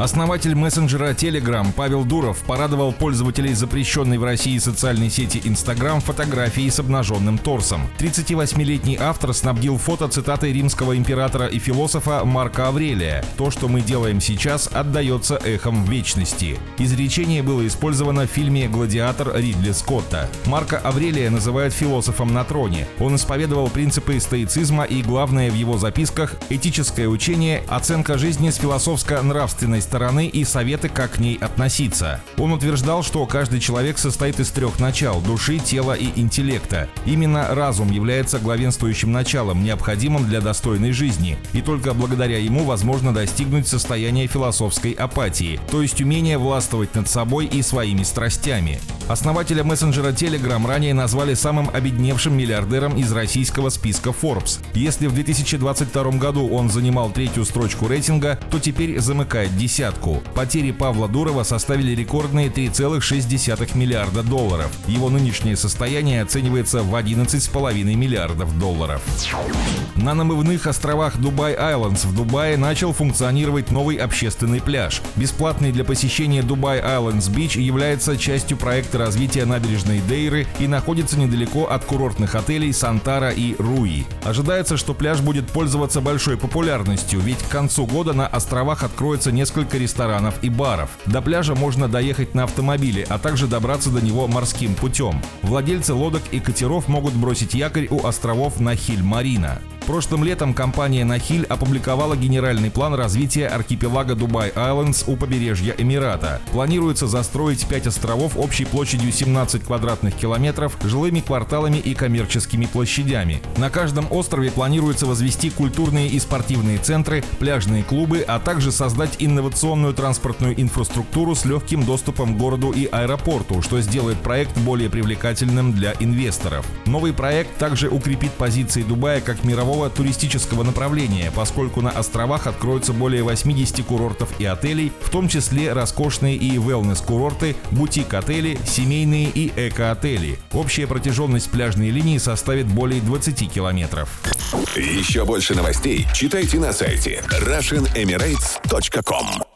Основатель мессенджера Telegram Павел Дуров порадовал пользователей запрещенной в России социальной сети Instagram фотографией с обнаженным торсом. 38-летний автор снабдил фото цитатой римского императора и философа Марка Аврелия «То, что мы делаем сейчас, отдается эхом вечности». Изречение было использовано в фильме «Гладиатор» Ридли Скотта. Марка Аврелия называют философом на троне. Он исповедовал принципы стоицизма и, главное в его записках, этическое учение, оценка жизни с философско-нравственной стороны и советы, как к ней относиться. Он утверждал, что каждый человек состоит из трех начал – души, тела и интеллекта. Именно разум является главенствующим началом, необходимым для достойной жизни, и только благодаря ему возможно достигнуть состояния философской апатии, то есть умения властвовать над собой и своими страстями. Основателя мессенджера Telegram ранее назвали самым обедневшим миллиардером из российского списка Forbes. Если в 2022 году он занимал третью строчку рейтинга, то теперь замыкает десятку десятку. Потери Павла Дурова составили рекордные 3,6 миллиарда долларов. Его нынешнее состояние оценивается в 11,5 миллиардов долларов. На намывных островах Дубай Айлендс в Дубае начал функционировать новый общественный пляж. Бесплатный для посещения Дубай Айлендс Бич является частью проекта развития набережной Дейры и находится недалеко от курортных отелей Сантара и Руи. Ожидается, что пляж будет пользоваться большой популярностью, ведь к концу года на островах откроется несколько несколько ресторанов и баров. До пляжа можно доехать на автомобиле, а также добраться до него морским путем. Владельцы лодок и катеров могут бросить якорь у островов Нахиль-Марина. Прошлым летом компания Нахиль опубликовала генеральный план развития архипелага Дубай Айлендс у побережья Эмирата. Планируется застроить 5 островов общей площадью 17 квадратных километров жилыми кварталами и коммерческими площадями. На каждом острове планируется возвести культурные и спортивные центры, пляжные клубы, а также создать инновационную транспортную инфраструктуру с легким доступом к городу и аэропорту, что сделает проект более привлекательным для инвесторов. Новый проект также укрепит позиции Дубая как мирового нового туристического направления, поскольку на островах откроются более 80 курортов и отелей, в том числе роскошные и wellness-курорты, бутик-отели, семейные и эко-отели. Общая протяженность пляжной линии составит более 20 километров. Еще больше новостей читайте на сайте RussianEmirates.com